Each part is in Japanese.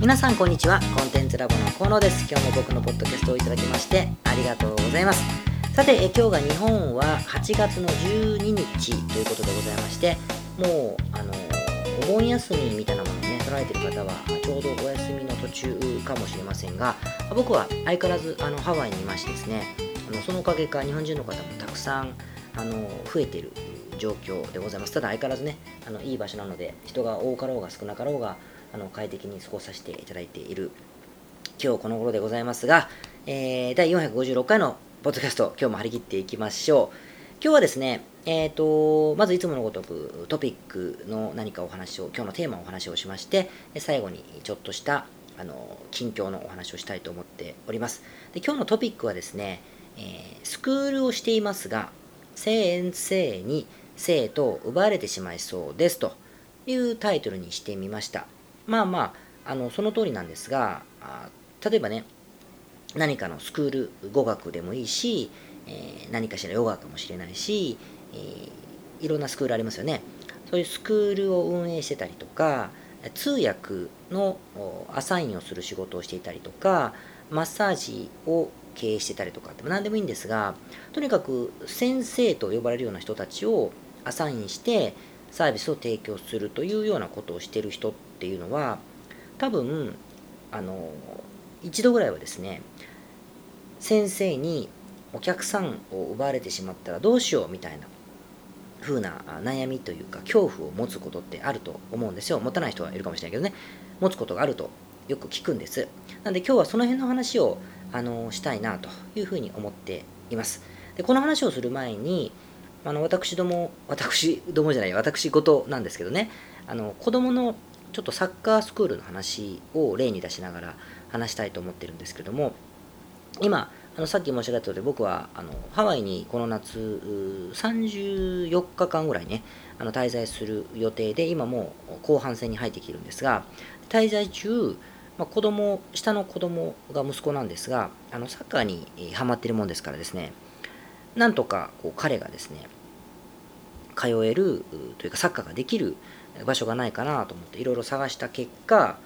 皆さんこんにちは。コンテンツラボの河野です。今日も僕のポッドキャストをいただきましてありがとうございます。さてえ今日が日本は8月の12日ということでございましてもうあのお盆休みみたいなものをね取られてる方はちょうどお休みの途中かもしれませんが僕は相変わらずあのハワイにいましてですねあのそのおかげか日本人の方もたくさんあの増えてる状況でございます。ただ相変わらずねあのいい場所なので人が多かろうが少なかろうがあの快適に過ごさせていただいている今日この頃でございますが、えー、第456回のポッドキャスト、今日も張り切っていきましょう。今日はですね、えーと、まずいつものごとくトピックの何かお話を、今日のテーマをお話をしまして、最後にちょっとしたあの近況のお話をしたいと思っております。で今日のトピックはですね、えー、スクールをしていますが、先生に生徒を奪われてしまいそうですというタイトルにしてみました。まあまあ、あのその通りなんですが、例えばね、何かのスクール語学でもいいし、えー、何かしらヨガかもしれないし、えー、いろんなスクールありますよね。そういうスクールを運営してたりとか、通訳のアサインをする仕事をしていたりとか、マッサージを経営してたりとかって何でもいいんですが、とにかく先生と呼ばれるような人たちをアサインしてサービスを提供するというようなことをしてる人っていうのは多分あの一度ぐらいはですね先生にお客さんを奪われてしまったらどうしようみたいな風な悩みというか恐怖を持つことってあると思うんですよ。持たない人はいるかもしれないけどね。持つことがあるとよく聞くんです。なんで今日はその辺の話をあのしたいなというふうに思っています。でこの話をする前にあの私ども私どもじゃない私事なんですけどね。あの子供のちょっとサッカースクールの話を例に出しながら話したいと思ってるんですけども今あのさっき申し上げた通り僕はあのハワイにこの夏34日間ぐらいねあの滞在する予定で今もう後半戦に入ってきてるんですが滞在中、まあ、子供下の子供が息子なんですがあのサッカーにハマってるもんですからですねなんとかこう彼がですね通えるというかサッカーができる場所がないかなと思っていろいろ探した結果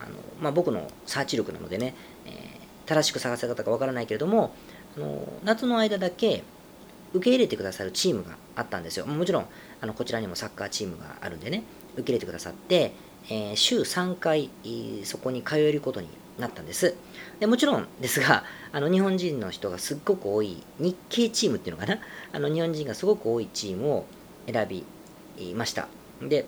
あの、まあ、僕のサーチ力なのでね、えー、正しく探せ方かわからないけれどもあの夏の間だけ受け入れてくださるチームがあったんですよ。もちろんあのこちらにもサッカーチームがあるんでね受け入れてくださって、えー、週3回そこに通えることになったんです。でもちろんですがあの日本人の人がすっごく多い日系チームっていうのかな？あの日本人がすごく多いチームを選びました。で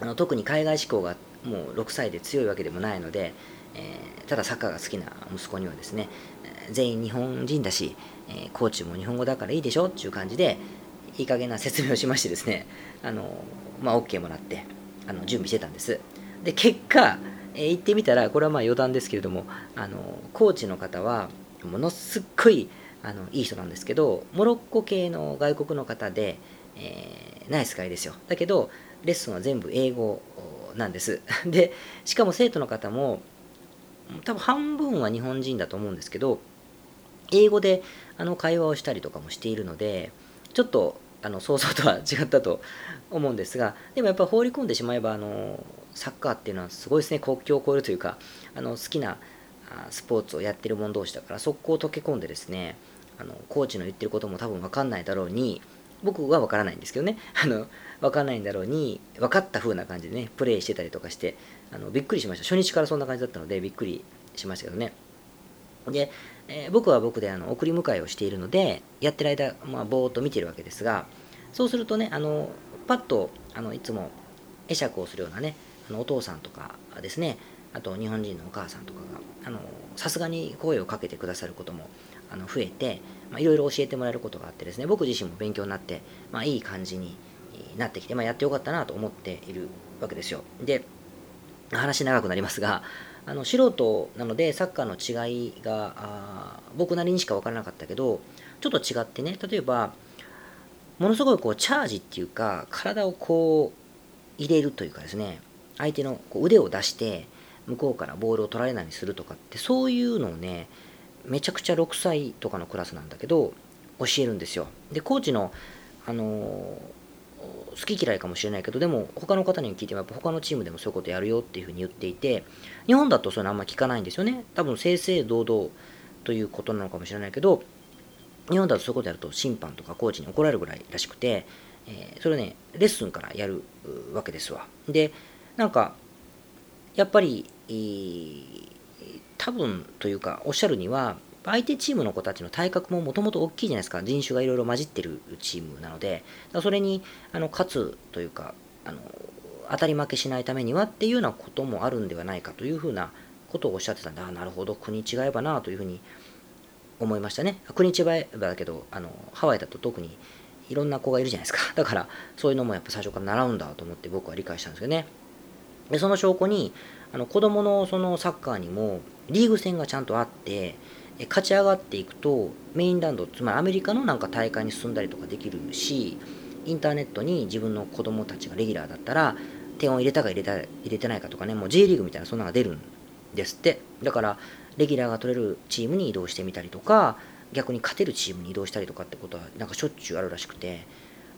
あの特に海外志向がもう6歳で強いわけでもないので、えー、ただサッカーが好きな息子にはですね全員日本人だし、えー、コーチも日本語だからいいでしょっていう感じでいい加減な説明をしましてですねあの、まあ、OK もらってあの準備してたんです。で結果、えー、行ってみたらこれはまあ余談ですけれどもあのコーチの方はものすっごいあのいい人なんですけどモロッコ系の外国の方で、えー、ナイスガイですよ。だけどレッスンは全部英語なんです。で、しかも生徒の方も、多分半分は日本人だと思うんですけど、英語であの会話をしたりとかもしているので、ちょっとあの想像とは違ったと思うんですが、でもやっぱ放り込んでしまえば、あのサッカーっていうのはすごいですね、国境を越えるというか、あの好きなスポーツをやってる者同士だから、速攻溶け込んでですね、あのコーチの言ってることも多分分かんないだろうに、僕は分からないんですけどね、あの分かんないんだろうに、分かった風な感じでね、プレイしてたりとかして、あのびっくりしました。初日からそんな感じだったので、びっくりしましたけどね。で、えー、僕は僕であの送り迎えをしているので、やってる間、まあ、ぼーっと見てるわけですが、そうするとね、あのパッとあのいつも会釈をするようなね、あのお父さんとかですね、あと日本人のお母さんとかが、さすがに声をかけてくださることもあの増えて、いろいろ教えてもらえることがあってですね、僕自身も勉強になって、まあ、いい感じになってきて、まあ、やってよかったなと思っているわけですよ。で、話長くなりますが、あの素人なのでサッカーの違いが僕なりにしか分からなかったけどちょっと違ってね例えばものすごいこうチャージっていうか体をこう入れるというかですね相手のこう腕を出して向こうからボールを取られないようにするとかってそういうのをねめちゃくちゃ6歳とかのクラスなんだけど教えるんですよ。でコーチのあの好き嫌いかもしれないけどでも他の方に聞いてもやっぱ他のチームでもそういうことやるよっていうふうに言っていて日本だとそういうのあんま聞かないんですよね。多分正々堂々ということなのかもしれないけど日本だとそういうことやると審判とかコーチに怒られるぐらいらしくて、えー、それねレッスンからやるわけですわ。でなんかやっぱり、多分というかおっしゃるには相手チームの子たちの体格ももともと大きいじゃないですか。人種がいろいろ混じってるチームなのでそれにあの勝つというかあの当たり負けしないためにはっていうようなこともあるんではないかというふうなことをおっしゃってたんでああなるほど国違えばなというふうに思いましたね。国違えばだけどあのハワイだと特にいろんな子がいるじゃないですか。だからそういうのもやっぱ最初から習うんだと思って僕は理解したんですけどね。でその証拠にあの子供のそのサッカーにもリーグ戦がちゃんとあって勝ち上がっていくとメインランドつまりアメリカのなんか大会に進んだりとかできるしインターネットに自分の子供たちがレギュラーだったら点を入れたか入れた入れてないかとかねもう J リーグみたいなそんなのが出るんですって。だからレギュラーが取れるチームに移動してみたりとか逆に勝てるチームに移動したりとかってことはなんかしょっちゅうあるらしくて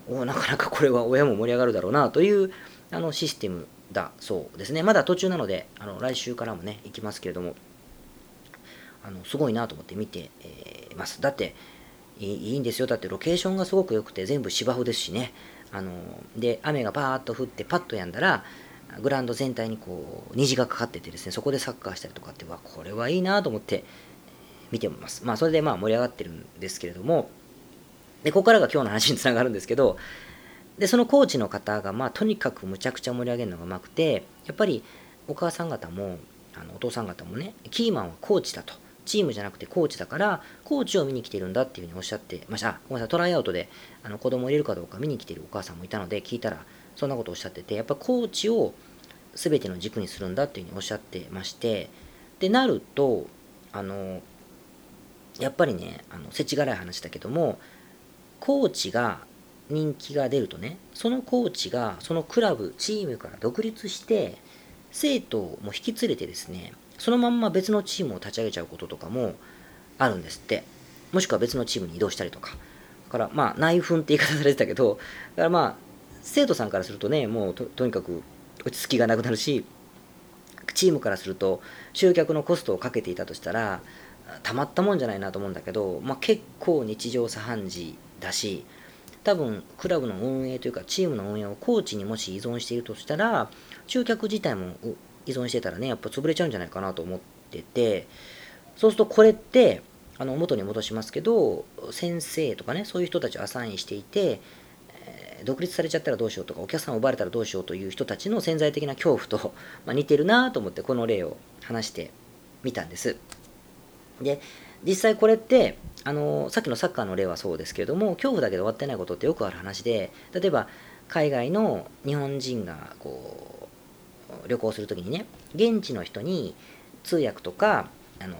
おなかなかこれは親も盛り上がるだろうなというあのシステムだそうですねまだ途中なのであの来週からもね行きますけれどもあのすごいなと思って見て、えー、ます。だっていいんですよ。だってロケーションがすごく良くて全部芝生ですしね。あので、雨がバーッと降ってパッとやんだら、グラウンド全体にこう虹がかかっててですね、そこでサッカーしたりとかって、わ、これはいいなと思って見てます。まあ、それでまあ盛り上がってるんですけれども、で、ここからが今日の話につながるんですけど、で、そのコーチの方が、まあ、とにかくむちゃくちゃ盛り上げるのがうまくて、やっぱりお母さん方も、あのお父さん方もね、キーマンはコーチだと。チームじゃなくてコーチだから、コーチを見に来てるんだっていうふうにおっしゃってました。ごめんなさい、トライアウトであの子供を入れるかどうか見に来てるお母さんもいたので、聞いたら、そんなことをおっしゃってて、やっぱコーチを全ての軸にするんだっていうふうにおっしゃってまして、で、なると、あの、やっぱりね、あの、世知辛い話だけども、コーチが人気が出るとね、そのコーチがそのクラブ、チームから独立して、生徒も引き連れてですね、そのまんま別のチームを立ち上げちゃうこととかもあるんですって。もしくは別のチームに移動したりとか。だからまあ内紛って言い方されてたけど、だからまあ生徒さんからするとね、もうとにかく落ち着きがなくなるし、チームからすると集客のコストをかけていたとしたら、たまったもんじゃないなと思うんだけど、まあ、結構日常茶飯事だし、多分クラブの運営というかチームの運営をコーチにもし依存しているとしたら集客自体も依存してたらね、やっぱ潰れちゃうんじゃないかなと思ってて、そうするとこれって、あの元に戻しますけど、先生とかね、そういう人たちをアサインしていて、え、独立されちゃったらどうしようとか、お客さんを奪われたらどうしようという人たちの潜在的な恐怖と、まあ、似てるなと思って、この例を話してみたんです。で、実際これって、あのさっきのサッカーの例はそうですけれども、恐怖だけで終わってないことってよくある話で、例えば海外の日本人がこう旅行するときにね、現地の人に通訳とか、あの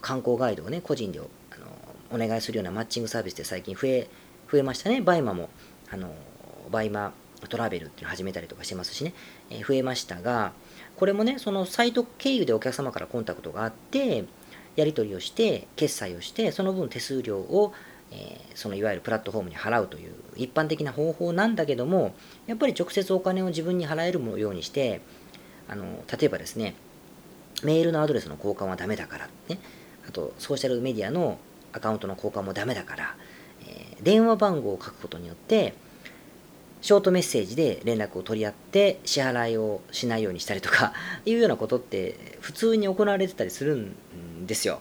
観光ガイドをね、個人であのお願いするようなマッチングサービスって最近増え増えましたね。 BUYMA も、あの BUYMA TRAVEL っていうのを始めたりとかしてますしね、え、増えましたが、これもね、そのサイト経由でお客様からコンタクトがあって、やり取りをして、決済をして、その分手数料をえ、そのいわゆるプラットフォームに払うという一般的な方法なんだけどもやっぱり直接お金を自分に払えるようにしてあの例えばですねメールのアドレスの交換はダメだから、ね、あとソーシャルメディアのアカウントの交換もダメだから、え、電話番号を書くことによってショートメッセージで連絡を取り合って支払いをしないようにしたりとかいうようなことって普通に行われてたりするんですよ。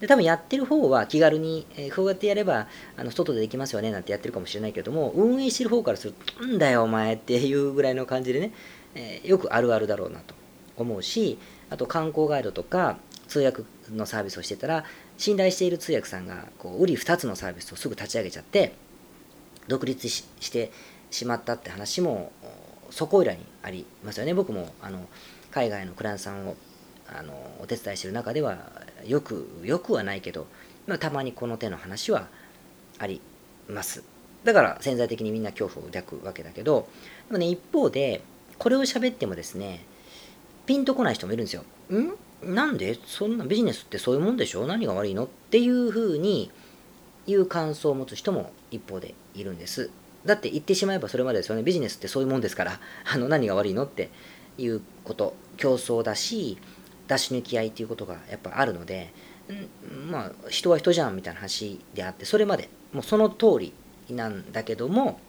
で多分やってる方は気軽に、えー、こうやってやればあの外でできますよねなんてやってるかもしれないけれども運営してる方からするとんだよお前っていうぐらいの感じでね、えー、よくあるあるだろうなと思うしあと観光ガイドとか通訳のサービスをしてたら信頼している通訳さんがこう売り2つのサービスをすぐ立ち上げちゃって独立してしまったって話もそこいらにありますよね僕もあの海外のクライアントさんをあのお手伝いしてる中ではよくよくはないけど、まあ、たまにこの手の話はあります。だから潜在的にみんな恐怖を抱くわけだけどでもね一方でこれを喋ってもですねピンとこない人もいるんですよ。ん？なんで？そんなビジネスってそういうもんでしょ？何が悪いの？っていうふうに言う感想を持つ人も一方でいるんです。だって言ってしまえばそれまでですよね。ビジネスってそういうもんですから。あの何が悪いの？っていうこと競争だし出し抜き合いっていうことがやっぱあるのでんまあ人は人じゃんみたいな話であってそれまでもうその通りなんだけども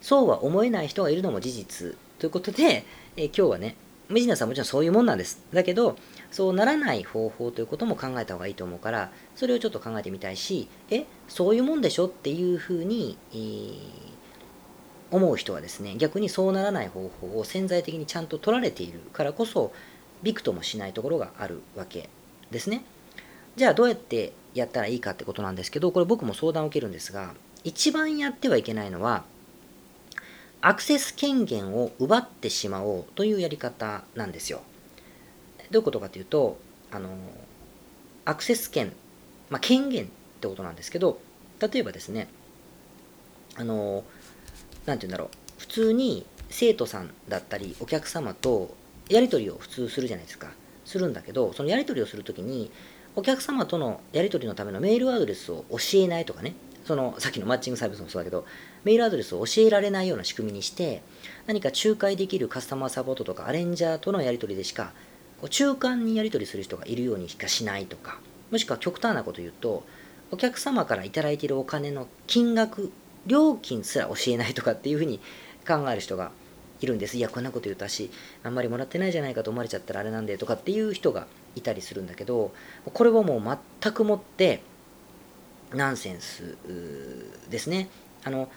そうは思えない人がいるのも事実ということで、え今日はねビジネスはもちろんそういうもんなんです。だけどそうならない方法ということも考えた方がいいと思うからそれをちょっと考えてみたいしえそういうもんでしょっていうふうに、えー、思う人はですね逆にそうならない方法を潜在的にちゃんと取られているからこそびくともしないところがあるわけですねじゃあどうやってやったらいいかってことなんですけどこれ僕も相談を受けるんですが一番やってはいけないのはアクセス権限を奪ってしまおうというやり方なんですよ。どういうことかというと、あの、アクセス権、まあ、権限ってことなんですけど、例えばですね、あの、なんて言うんだろう、普通に生徒さんだったりお客様とやり取りを普通するじゃないですか。するんだけど、そのやり取りをするときに、お客様とのやり取りのためのメールアドレスを教えないとかね、そのさっきのマッチングサービスもそうだけど、メールアドレスを教えられないような仕組みにして、何か仲介できるカスタマーサポートとかアレンジャーとのやり取りでしか、こう中間にやり取りする人がいるようにしかしないとか、もしくは極端なこと言うと、お客様から頂いているお金の金額、料金すら教えないとかっていうふうに考える人がいるんです。いや、こんなこと言うたし、あんまりもらってないじゃないかと思われちゃったらあれなんでとかっていう人がいたりするんだけど、これはもう全くもって、ナンセンスですね。あの、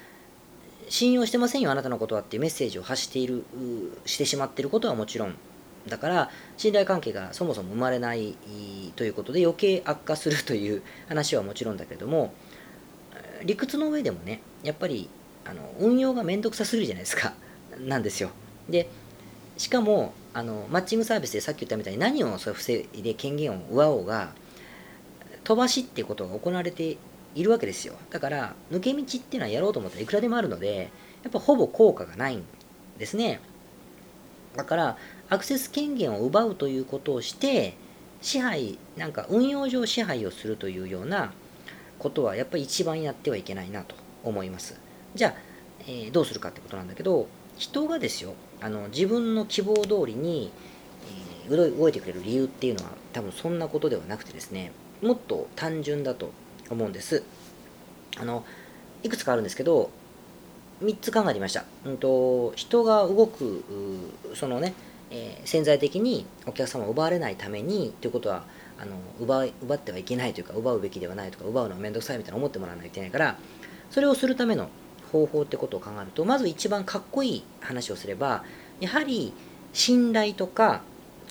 信用してませんよ、あなたのことはっていうメッセージを発している、してしまってることはもちろん、だから、信頼関係がそもそも生まれないということで余計悪化するという 話はもちろんだけれども、理屈の上でもね、やっぱり、あの運用がめんどくさすぎるじゃないですか。なんですよ。で、しかも、あのマッチングサービスでさっき言ったみたいに何をそれ防いで権限を奪おうが、飛ばしっていうことが行われているわけですよ。だから、抜け道っていうのはやろうと思ったらいくらでもあるので、やっぱほぼ効果がないんですね。だから、アクセス権限を奪うということをして、支配、なんか運用上支配をするというようなことは、やっぱり一番やってはいけないなと思います。じゃあ、えー、どうするかってことなんだけど、人がですよ、あの自分の希望通りに、えー、動いてくれる理由っていうのは、多分そんなことではなくてですね、もっと単純だと思うんです。あの、いくつかあるんですけど、3つ考えてみました。うんと、人が動く、そのね、えー、潜在的にお客様を奪われないためにということはあの奪奪ってはいけないというか奪うべきではないとか奪うのは面倒くさいみたいな思ってもらわないといけないからそれをするための方法ってことを考えるとまず一番かっこいい話をすればやはり信頼とか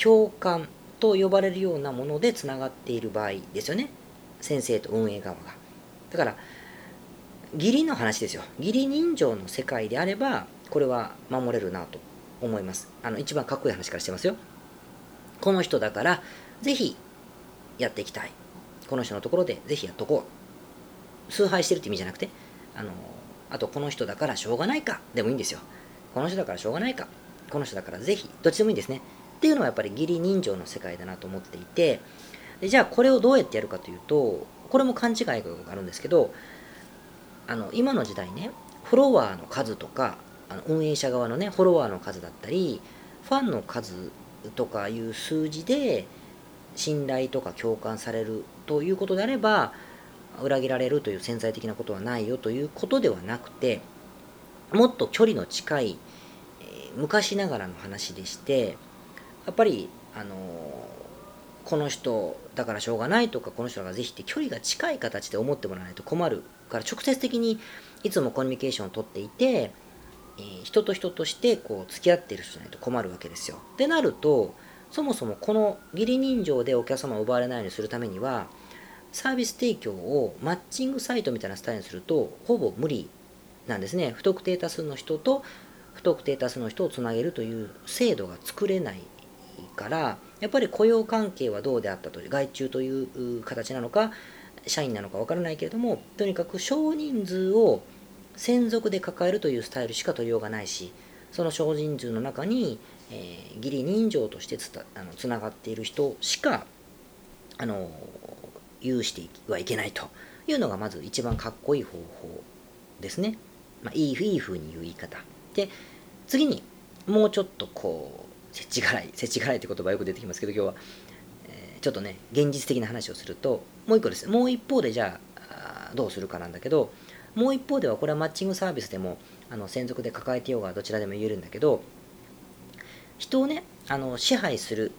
共感と呼ばれるようなものでつながっている場合ですよね。先生と運営側が。だから義理の話ですよ。義理人情の世界であればこれは守れるなと思います。あの一番かっこいい話からしてますよ。この人だからぜひやっていきたい。この人のところでぜひやっとこう。崇拝してるって意味じゃなくてあのあとこの人だからしょうがないか。でもいいんですよ。この人だからしょうがないか。この人だからぜひどっちでもいいんですね。っていうのはやっぱり義理人情の世界だなと思っていて。でじゃあこれをどうやってやるかというとこれも勘違いがあるんですけどあの今の時代ねフォロワーの数とかあの運営者側のねフォロワーの数だったりファンの数とかいう数字で信頼とか共感されるということであれば裏切られるという潜在的なことはないよということではなくてもっと距離の近い、昔ながらの話でしてやっぱりあの、この人だからしょうがないとかこの人がぜひって距離が近い形で思ってもらわないと困るから直接的にいつもコミュニケーションをとっていて、えー、人と人としてこう付き合っている人じゃないと困るわけですよ。ってなるとそもそもこの義理人情でお客様を奪われないようにするためにはサービス提供をマッチングサイトみたいなスタイルにするとほぼ無理なんですね。不特定多数の人と不特定多数の人をつなげるという制度が作れないからやっぱり雇用関係はどうであったという外注という形なのか社員なのかわからないけれどもとにかく少人数を専属で抱えるというスタイルしか取りようがないしその少人数の中に、えー、義理人情としてつたあのつながっている人しかあの有してはいけないというのがまず一番かっこいい方法ですね。まあ、いいいい風に言う言い方。で次にもうちょっとこう設置払い設置払いって言葉よく出てきますけど今日は、えー、ちょっとね現実的な話をするともう一個です。もう一方でじゃあどうするかなんだけどもう一方ではこれはマッチングサービスでもあの専属で抱えてようがどちらでも言えるんだけど人をねあの支配する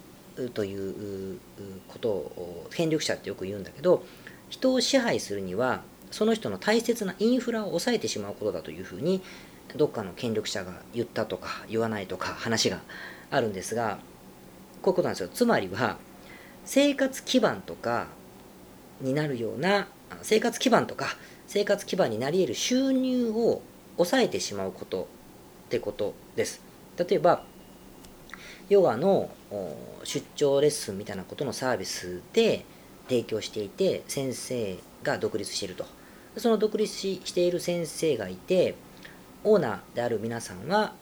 ということを権力者ってよく言うんだけど人を支配するにはその人の大切なインフラを抑えてしまうことだというふうにどっかの権力者が言ったとか言わないとか話があるんですがこういうことなんですよ。つまりは生活基盤とかになるような生活基盤とか生活基盤になり得る収入を抑えてしまうことってことです。例えばヨガの出張レッスンみたいなことのサービスで提供していて先生が独立していると。その独立している先生がいてオーナーである皆さんは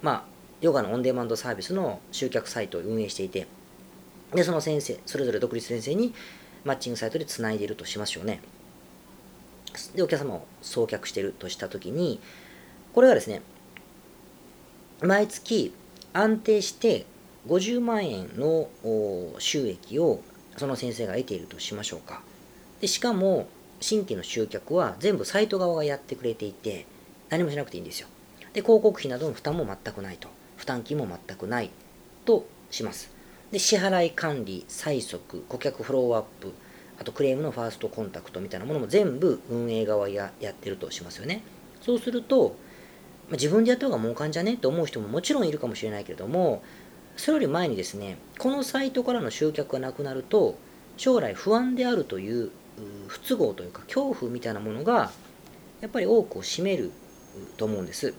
まあヨガのオンデマンドサービスの集客サイトを運営していてでその先生それぞれ独立先生にマッチングサイトでつないでいるとしましょうね。でお客様を送客しているとしたときにこれがですね毎月安定して50万円の収益をその先生が得ているとしましょうか。でしかも新規の集客は全部サイト側がやってくれていて何もしなくていいんですよ。で広告費などの負担も全くないと。負担金も全くないとします。で支払い管理、催促、顧客フォローアップ、あとクレームのファーストコンタクトみたいなものも全部運営側がやってるとしますよね。そうすると、自分でやった方が儲かんじゃね？って思う人ももちろんいるかもしれないけれどもそれより前にですねこのサイトからの集客がなくなると将来不安であるという不都合というか恐怖みたいなものがやっぱり多くを占めると思うんです。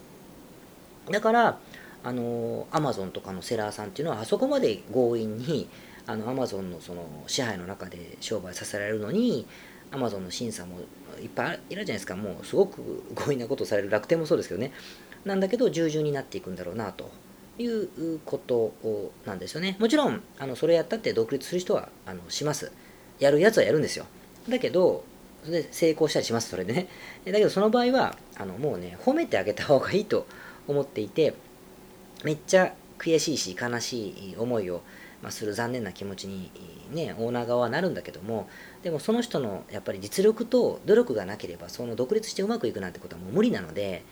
だからあのアマゾンとかのセラーさんっていうのはあそこまで強引にあのアマゾンのその支配の中で商売させられるのにアマゾンの審査もいっぱいいるじゃないですか。もうすごく強引なことをされる楽天もそうですけどね。なんだけど従順になっていくんだろうなということなんですよね。もちろんあのそれやったって独立する人はあのします。やるやつはやるんですよ。だけどそれで成功したりしますそれでね。だけどその場合はあのもうね褒めてあげた方がいいと思っていてめっちゃ悔しいし悲しい思いをまする残念な気持ちにねオーナー側はなるんだけどもでもその人のやっぱり実力と努力がなければその独立してうまくいくなんてことはもう無理なので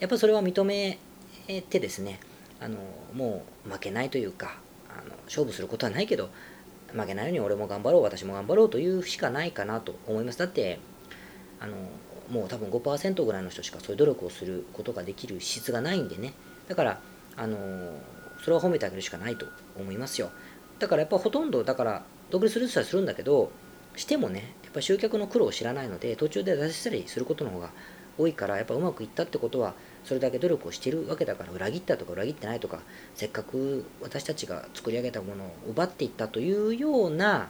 やっぱそれは認めてですねあのもう負けないというかあの勝負することはないけど負けないように俺も頑張ろう私も頑張ろうというしかないかなと思います。だってあのもう多分5%ぐらいの人しかそういう努力をすることができる資質がないんでね。だからあのそれは褒めてあげるしかないと思いますよ。だからやっぱほとんどだから独立する人はするんだけどしてもねやっぱ集客の苦労を知らないので途中で出したりすることの方が多いからやっぱうまくいったってことはそれだけ努力をしてるわけだから裏切ったとか裏切ってないとかせっかく私たちが作り上げたものを奪っていったというような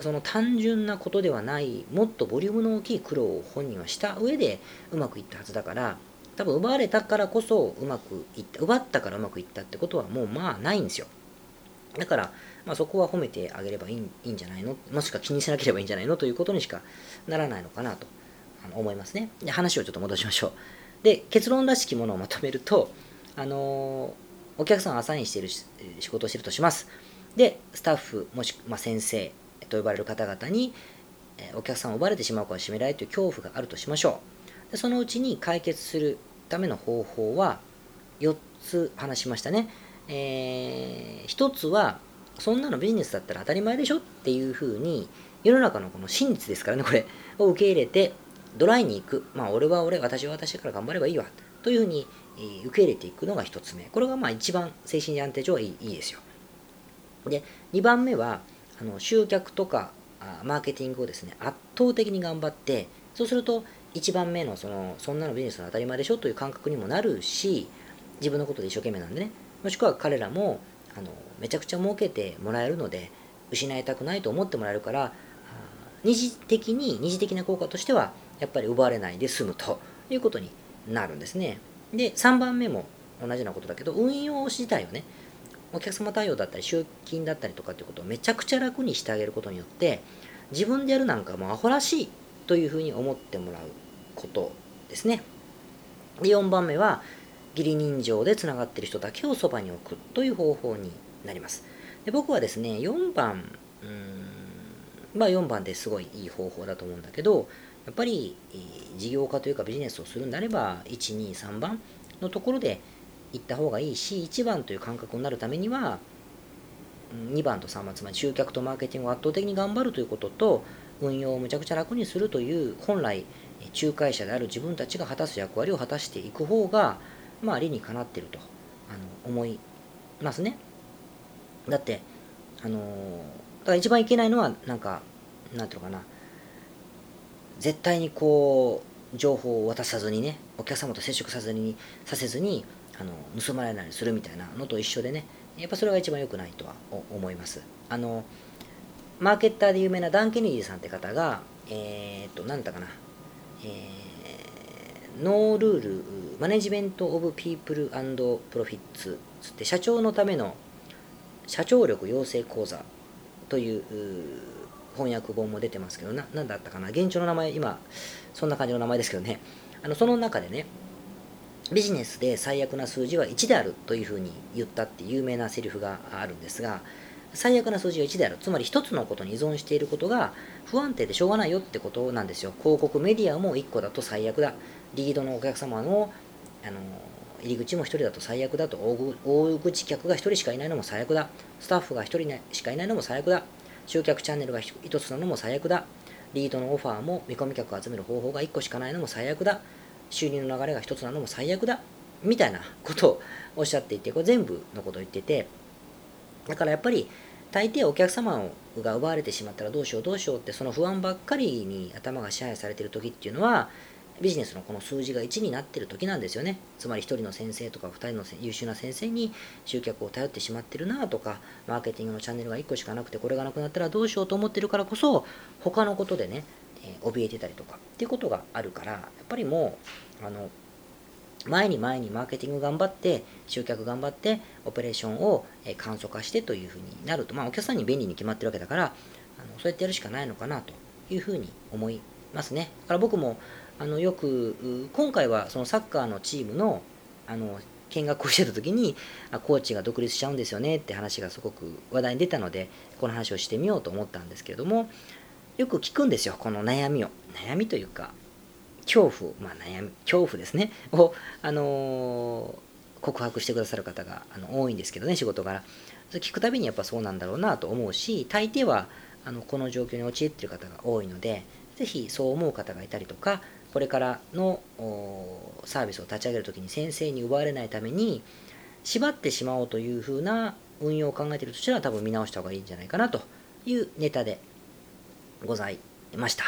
その単純なことではないもっとボリュームの大きい苦労を本人はした上でうまくいったはずだから多分奪われたからこそうまくいった奪ったからうまくいったってことはもうまあないんですよ。だから、まあ、そこは褒めてあげればいいいいんじゃないの？もしくは気にしなければいいんじゃないの？ということにしかならないのかなと思いますね。で話をちょっと戻しましょう。で結論らしきものをまとめると、あのー、お客さんをアサインしている仕事をしているとします。でスタッフもしくは、まあ、先生と呼ばれる方々にえお客さんを奪われてしまうかもしれないという恐怖があるとしましょう。でそのうちに解決するための方法は4つ話しましたね。えー、1つはそんなのビジネスだったら当たり前でしょっていうふうに世の中のこの真実ですからねこれを受け入れてドライに行く。まあ、俺は俺、私は私から頑張ればいいわ。というふうに、え、受け入れていくのが一つ目。これがまあ一番精神安定上はいいいいですよ。で、2番目は、あの集客とかあマーケティングをですね、圧倒的に頑張って、そうすると、1番目のその、そんなのビジネスの当たり前でしょという感覚にもなるし、自分のことで一生懸命なんでね、もしくは彼らも、あのめちゃくちゃ儲けてもらえるので、失いたくないと思ってもらえるから、二次的に、二次的な効果としては、やっぱり奪われないで済むということになるんですね。で、3番目も同じようなことだけど、運用自体をね、お客様対応だったり、集金だったりとかっていうことをめちゃくちゃ楽にしてあげることによって、自分でやるなんかもうアホらしいというふうに思ってもらうことですね。で4番目は義理人情でつながっている人だけをそばに置くという方法になります。で僕はですね、4番、うんまあ4番ですごいいい方法だと思うんだけど、やっぱり事業家というかビジネスをするんであれば、1、2、3番のところで行った方がいいし、1番という感覚になるためには、2番と3番、つまり集客とマーケティングを圧倒的に頑張るということと、運用をむちゃくちゃ楽にするという、本来、仲介者である自分たちが果たす役割を果たしていく方が、まあ、理にかなっているとあの思いますね。だって、あのだから一番いけないのは、なんか、なんていうのかな、絶対にこう、情報を渡さずにね、お客様と接触させずに、させずに、あの盗まれないようにするみたいなのと一緒でね、やっぱそれが一番良くないとは思います。あの、マーケッターで有名なダン・ケネディさんって方が、えー、っと、なんだかな、えー、 No Ruthless Management of People and Profits つって社長のための社長力養成講座という翻訳本も出てますけどな、なんだったかな、原書の名前、今、そんな感じの名前ですけどね、あのその中でね、ビジネスで最悪な数字は1であるというふうに言ったって有名なセリフがあるんですが、最悪な数字が1である。つまり1つのことに依存していることが不安定でしょうがないよってことなんですよ。広告メディアも1個だと最悪だ。リードのお客様のあの入り口も1人だと最悪だと大口客が1人しかいないのも最悪だ。スタッフが1人しかいないのも最悪だ。集客チャンネルが1つなのも最悪だ。リードのオファーも見込み客を集める方法が1個しかないのも最悪だ。収入の流れが1つなのも最悪だ。みたいなことをおっしゃっていて、これ全部のことを言ってて、だからやっぱり大抵お客様が奪われてしまったらどうしようどうしようってその不安ばっかりに頭が支配されてる時っていうのはビジネスのこの数字が1になってる時なんですよね。つまり1人の先生とか2人の優秀な先生に集客を頼ってしまってるなとか、マーケティングのチャンネルが1個しかなくてこれがなくなったらどうしようと思ってるからこそ、他のことでね、えー、怯えてたりとかっていうことがあるから、やっぱりもう、あの、前に前にマーケティング頑張って、集客頑張って、オペレーションを簡素化してというふうになると、まあ、お客さんに便利に決まってるわけだから、あのそうやってやるしかないのかなというふうに思いますね。だから僕もあのよく、今回はそのサッカーのチームのあの見学をしてた時にあ、コーチが独立しちゃうんですよねって話がすごく話題に出たので、この話をしてみようと思ったんですけれども、よく聞くんですよ、この悩みを。悩みというか、恐怖、まあ、悩み、恐怖ですね、を、あのー、告白してくださる方があの多いんですけどね、仕事柄。それ聞くたびにやっぱそうなんだろうなと思うし、大抵はあのこの状況に陥っている方が多いので、ぜひそう思う方がいたりとか、これからのサービスを立ち上げるときに先生に奪われないために、縛ってしまおうというふうな運用を考えているとしたら多分見直した方がいいんじゃないかなというネタでございました。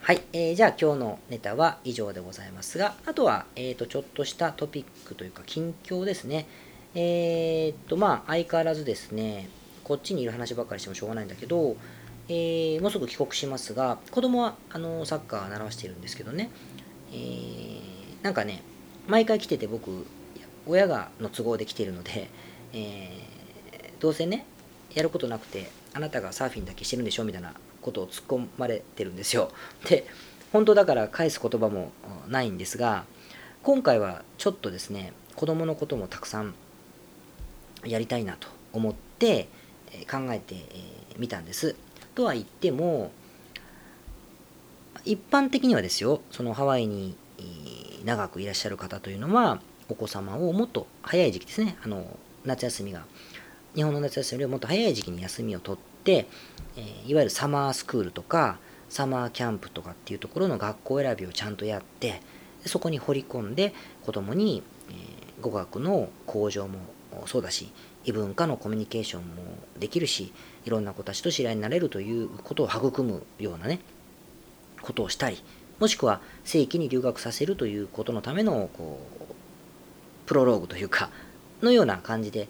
はい、えー、じゃあ今日のネタは以上でございますが、あとは、えーと、ちょっとしたトピックというか近況ですね。えー、っと、まあ、相変わらずですね、こっちにいる話ばっかりしてもしょうがないんだけど、えー、もうすぐ帰国しますが、子供はあのサッカー習わしてるんですけどね、えー、なんかね、毎回来てて僕、親がの都合で来てるので、えー、どうせね、やることなくて、あなたがサーフィンだけしてるんでしょみたいなことを突っ込まれてるんですよ。で、本当だから返す言葉もないんですが、今回はちょっとですね、子供のこともたくさんやりたいなと思って考えてみたんです。とは言っても、一般的にはですよ、そのハワイに長くいらっしゃる方というのは、お子様をもっと早い時期ですね、あの夏休みが、日本の夏休みよりもっと早い時期に休みを取って、えいわゆるサマースクールとかサマーキャンプとかっていうところの学校選びをちゃんとやってそこに掘り込んで子供に、え語学の向上もそうだし異文化のコミュニケーションもできるしいろんな子たちと知り合いになれるということを育むようなねことをしたりもしくは正規に留学させるということのためのこうプロローグというかのような感じで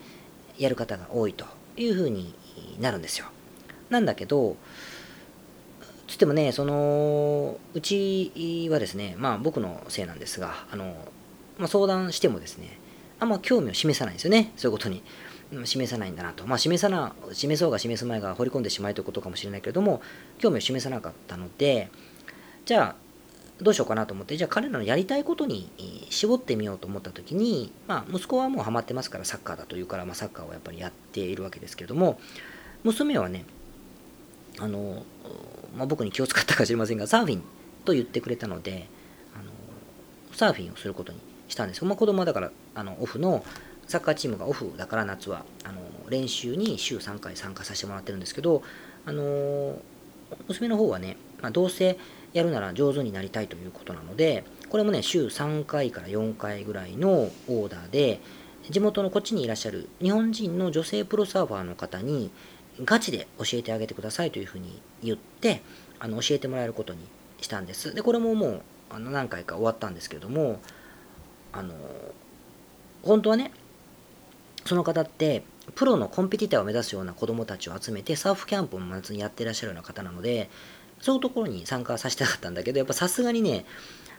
やる方が多いというふうになるんですよ。なんだけど、つってもね、その、うちはですね、まあ僕のせいなんですが、あの、まあ、相談してもですね、あんま興味を示さないんですよね、そういうことに。示さないんだなと。まあ、示さな、示そうが示す前が掘り込んでしまいということかもしれないけれども、興味を示さなかったので、じゃあ、どうしようかなと思って、じゃあ彼らのやりたいことに絞ってみようと思った時に、まあ、息子はもうハマってますからサッカーだというから、まあ、サッカーをやっぱりやっているわけですけれども、娘はね、あの、まあ、僕に気を使ったか知りませんが、サーフィンと言ってくれたので、あのサーフィンをすることにしたんですまあ、子供はだからあのオフのサッカーチームがオフだから夏はあの練習に週3回参加させてもらってるんですけど、あの娘の方はね、まあ、どうせやるなら上手になりたいということなので、これもね、週3回から4回ぐらいのオーダーで、地元のこっちにいらっしゃる日本人の女性プロサーファーの方に、ガチで教えてあげてくださいというふうに言って、あの教えてもらえることにしたんです。で、これももうあの何回か終わったんですけれども、あの、本当はね、その方って、プロのコンペティターを目指すような子供たちを集めて、サーフキャンプを夏にやってらっしゃるような方なので、そういうところに参加させたかったんだけど、やっぱさすがにね、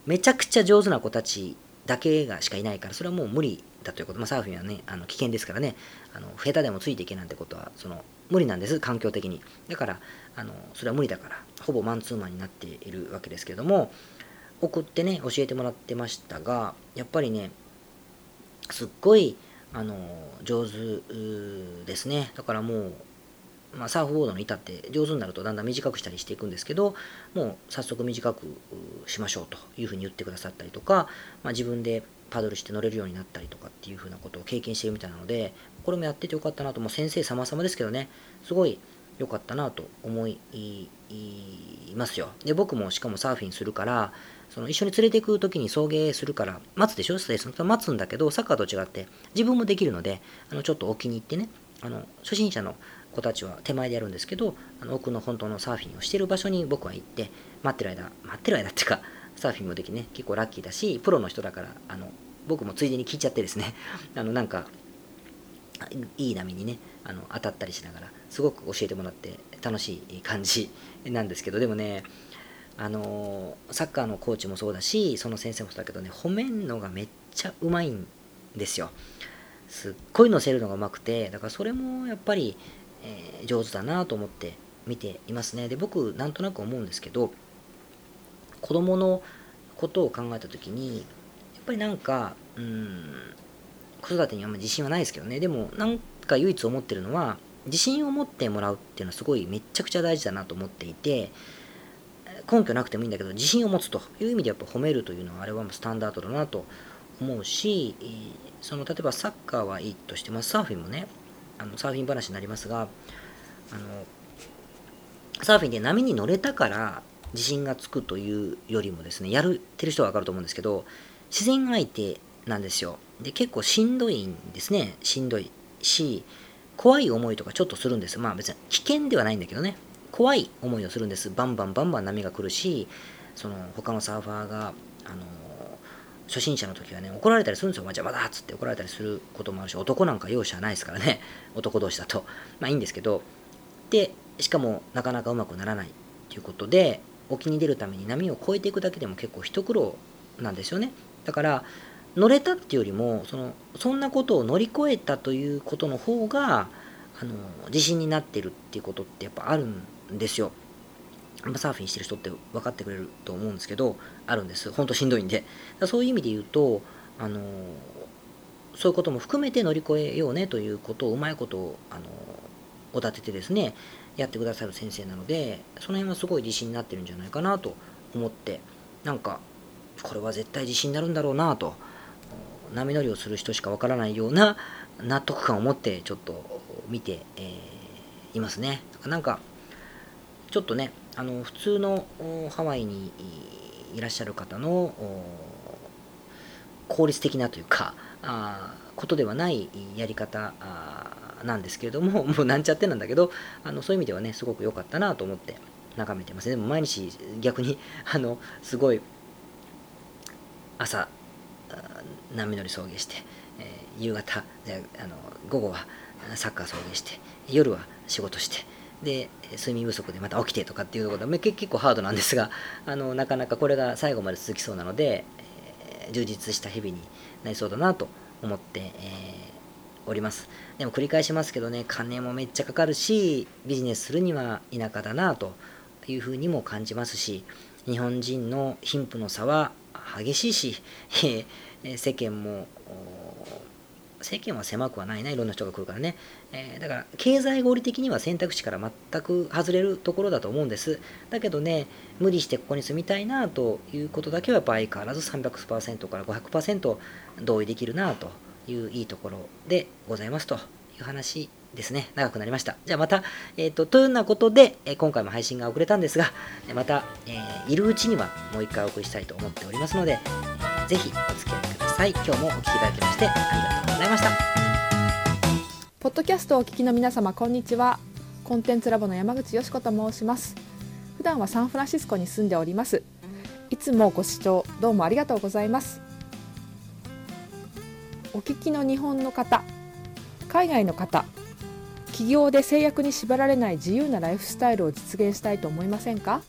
めちゃくちゃ上手な子たちだけがしかいないから、それはもう無理だということ。まあ、サーフィンはね、あの危険ですからね、あの下手でもついていけなんてことは、その無理なんです、環境的に。だから、あのそれは無理だから、ほぼマンツーマンになっているわけですけども、送ってね、教えてもらってましたが、やっぱりね、すっごい、あの、上手ですね。だからもう、まあ、サーフボードの板って上手になるとだんだん短くしたりしていくんですけどもう早速短くしましょうというふうに言ってくださったりとか、まあ、自分でパドルして乗れるようになったりとかっていうふうなことを経験してるみたいなのでこれもやっててよかったなともう先生様々ですけどねすごい良かったなと思いますよで僕もしかもサーフィンするからその一緒に連れて行く時に送迎するから待つでしょ？ステーション待つんだけどサッカーと違って自分もできるのであのちょっと置きに行ってねあの初心者の子たちは手前でやるんですけど、あの奥の本当のサーフィンをしてる場所に僕は行って、待ってる間、待ってる間っていうか、サーフィンもできね、結構ラッキーだし、プロの人だから、あの僕もついでに聞いちゃってですね、あのなんか、いい波にね、あの当たったりしながら、すごく教えてもらって楽しい感じなんですけど、でもね、あのサッカーのコーチもそうだし、その先生もそうだけどね、褒めんのがめっちゃうまいんですよ。すっごい乗せるのがうまくて、だからそれもやっぱり、えー、上手だなと思って見ていますね。で、僕、なんとなく思うんですけど、子供のことを考えた時に、やっぱりなんか、うん、子育てにあんま自信はないですけどね、でも、なんか唯一思ってるのは、自信を持ってもらうっていうのはすごいめちゃくちゃ大事だなと思っていて、根拠なくてもいいんだけど、自信を持つという意味でやっぱ褒めるというのは、あれはスタンダードだなと思うし、その例えばサッカーはいいとして、まあ、サーフィンもね、あのサーフィン話になりますがあのサーフィンで波に乗れたから自信がつくというよりもですねやるてる人は分かると思うんですけど自然相手なんですよ。で結構しんどいんですね。しんどいし怖い思いとかちょっとするんです。まあ別に危険ではないんだけどね。怖い思いをするんですバンバンバンバン波が来るしその他のサーファーがあの初心者の時はね、怒られたりするんですよ。邪魔だっつって怒られたりすることもあるし、男なんか容赦ないですからね。男同士だと。まあいいんですけど、で、しかもなかなかうまくならないっていうことで、沖に出るために波を越えていくだけでも結構一苦労なんですよね。だから、乗れたっていうよりも、その、そんなことを乗り越えたということの方が、あの、自信になってるっていうことってやっぱあるんですよ。サーフィンしてる人って分かってくれると思うんですけど、あるんです。ほんとしんどいんで。そういう意味で言うと、あのそういうことも含めて乗り越えようねということをうまいことを、あのお立ててですね、やってくださる先生なので、その辺はすごい自信になってるんじゃないかなと思って、なんか、これは絶対自信になるんだろうなと、波乗りをする人しかわからないような納得感を持ってちょっと見て、えー、いますね。なんか、ちょっとね、あの普通のハワイにいらっしゃる方の効率的なというかあことではないやり方なんですけれども もうなんちゃってなんだけどあのそういう意味ではねすごく良かったなと思って眺めてますでも毎日逆にあのすごい朝波乗り送迎して、えー、夕方あの午後はサッカー送迎して夜は仕事してで睡眠不足でまた起きてとかっていうところで結構ハードなんですが あのなかなかこれが最後まで続きそうなので、えー、充実した日々になりそうだなと思って、えー、おります。でも繰り返しますけどね金もめっちゃかかるしビジネスするには田舎だなというふうにも感じますし日本人の貧富の差は激しいし え、世間も世間は狭くはないな、いろんな人が来るからね。えー、だから、経済合理的には選択肢から全く外れるところだと思うんです。だけどね、無理してここに住みたいなということだけはやっぱ相変わらず300%から500%同意できるなといういいところでございますという話ですね。長くなりました。じゃあまた、えっ、ー、と、というようなことで、えー、今回も配信が遅れたんですが、また、えー、いるうちにはもう一回お送りしたいと思っておりますので、ぜひお付き合いさい。今日もお聴きいただきましてありがとうございました。ポッドキャストをお聞きの皆様、こんにちは。コンテンツラボの山口よし子と申します。普段はサンフランシスコに住んでおります。いつもご視聴どうもありがとうございます。お聞きの日本の方、海外の方、企業で制約に縛られない自由なライフスタイルを実現したいと思いませんか？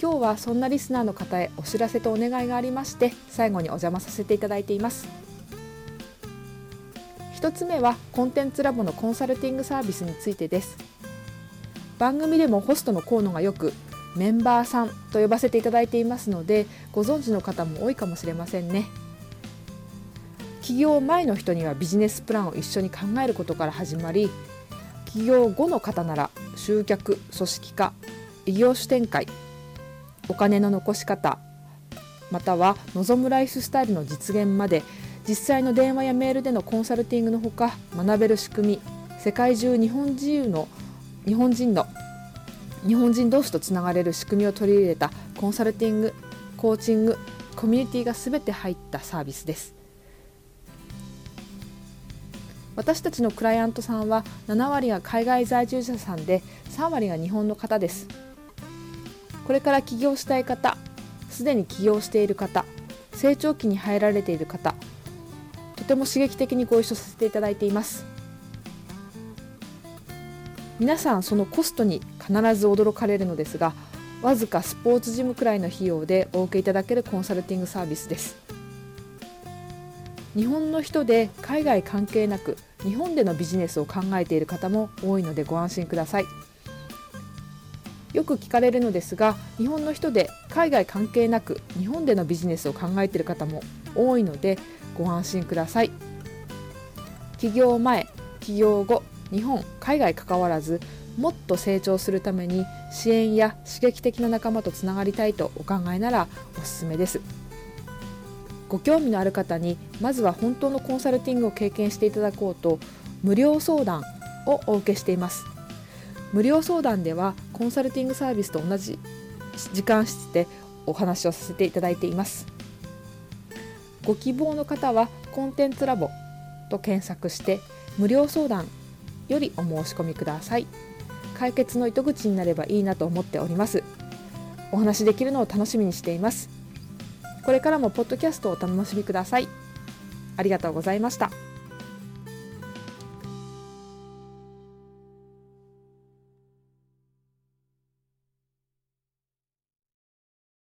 今日はそんなリスナーの方へお知らせとお願いがありまして最後にお邪魔させていただいています。1つ目はコンテンツラボのコンサルティングサービスについてです。番組でもホストの河野がよくメンバーさんと呼ばせていただいていますのでご存知の方も多いかもしれませんね。起業前の人にはビジネスプランを一緒に考えることから始まり起業後の方なら集客組織化異業種展開お金の残し方または望むライフスタイルの実現まで実際の電話やメールでのコンサルティングのほか学べる仕組み世界中日本人の日本人の日本人同士とつながれる仕組みを取り入れたコンサルティングコーチングコミュニティが全て入ったサービスです。私たちのクライアントさんは7割が海外在住者さんで3割が日本の方です。これから起業したい方すでに起業している方成長期に入られている方とても刺激的にご一緒させていただいています皆さんそのコストに必ず驚かれるのですがわずかスポーツジムくらいの費用でお受けいただけるコンサルティングサービスです日本の人で海外関係なく日本でのビジネスを考えている方も多いのでご安心ください。よく聞かれるのですが日本の人で海外関係なく日本でのビジネスを考えている方も多いのでご安心ください。起業前起業後日本海外関わらずもっと成長するために支援や刺激的な仲間とつながりたいとお考えならおすすめです。ご興味のある方にまずは本当のコンサルティングを経験していただこうと無料相談をお受けしています。無料相談ではコンサルティングサービスと同じ時間室でお話をさせていただいています。ご希望の方はコンテンツラボと検索して無料相談よりお申し込みください。解決の糸口になればいいなと思っております。お話できるのを楽しみにしています。これからもポッドキャストをお楽しみください。ありがとうございました。